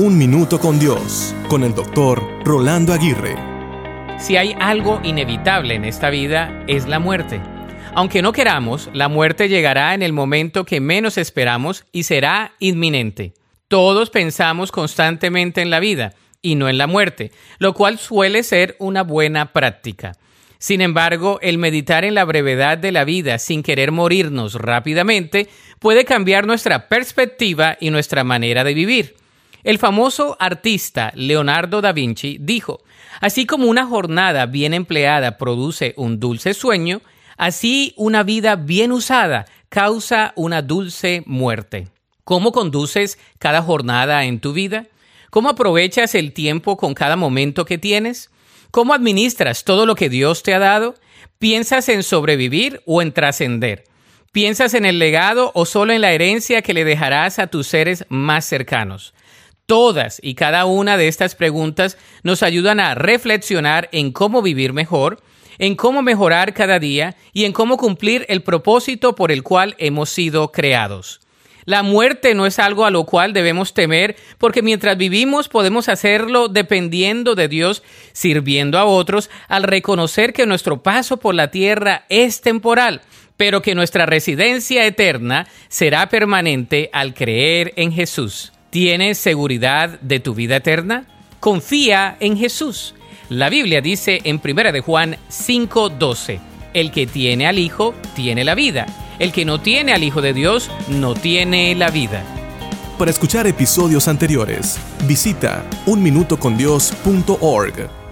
Un Minuto con Dios, con el doctor Rolando Aguirre. Si hay algo inevitable en esta vida, es la muerte. Aunque no queramos, la muerte llegará en el momento que menos esperamos y será inminente. Todos pensamos constantemente en la vida y no en la muerte, lo cual suele ser una buena práctica. Sin embargo, el meditar en la brevedad de la vida sin querer morirnos rápidamente puede cambiar nuestra perspectiva y nuestra manera de vivir. El famoso artista Leonardo da Vinci dijo, así como una jornada bien empleada produce un dulce sueño, así una vida bien usada causa una dulce muerte. ¿Cómo conduces cada jornada en tu vida? ¿Cómo aprovechas el tiempo con cada momento que tienes? ¿Cómo administras todo lo que Dios te ha dado? ¿Piensas en sobrevivir o en trascender? ¿Piensas en el legado o solo en la herencia que le dejarás a tus seres más cercanos? Todas y cada una de estas preguntas nos ayudan a reflexionar en cómo vivir mejor, en cómo mejorar cada día y en cómo cumplir el propósito por el cual hemos sido creados. La muerte no es algo a lo cual debemos temer, porque mientras vivimos podemos hacerlo dependiendo de Dios, sirviendo a otros, al reconocer que nuestro paso por la tierra es temporal, pero que nuestra residencia eterna será permanente al creer en Jesús. ¿Tienes seguridad de tu vida eterna? Confía en Jesús. La Biblia dice en 1 de Juan 5:12, el que tiene al Hijo tiene la vida, el que no tiene al Hijo de Dios no tiene la vida. Para escuchar episodios anteriores, visita unminutocondios.org.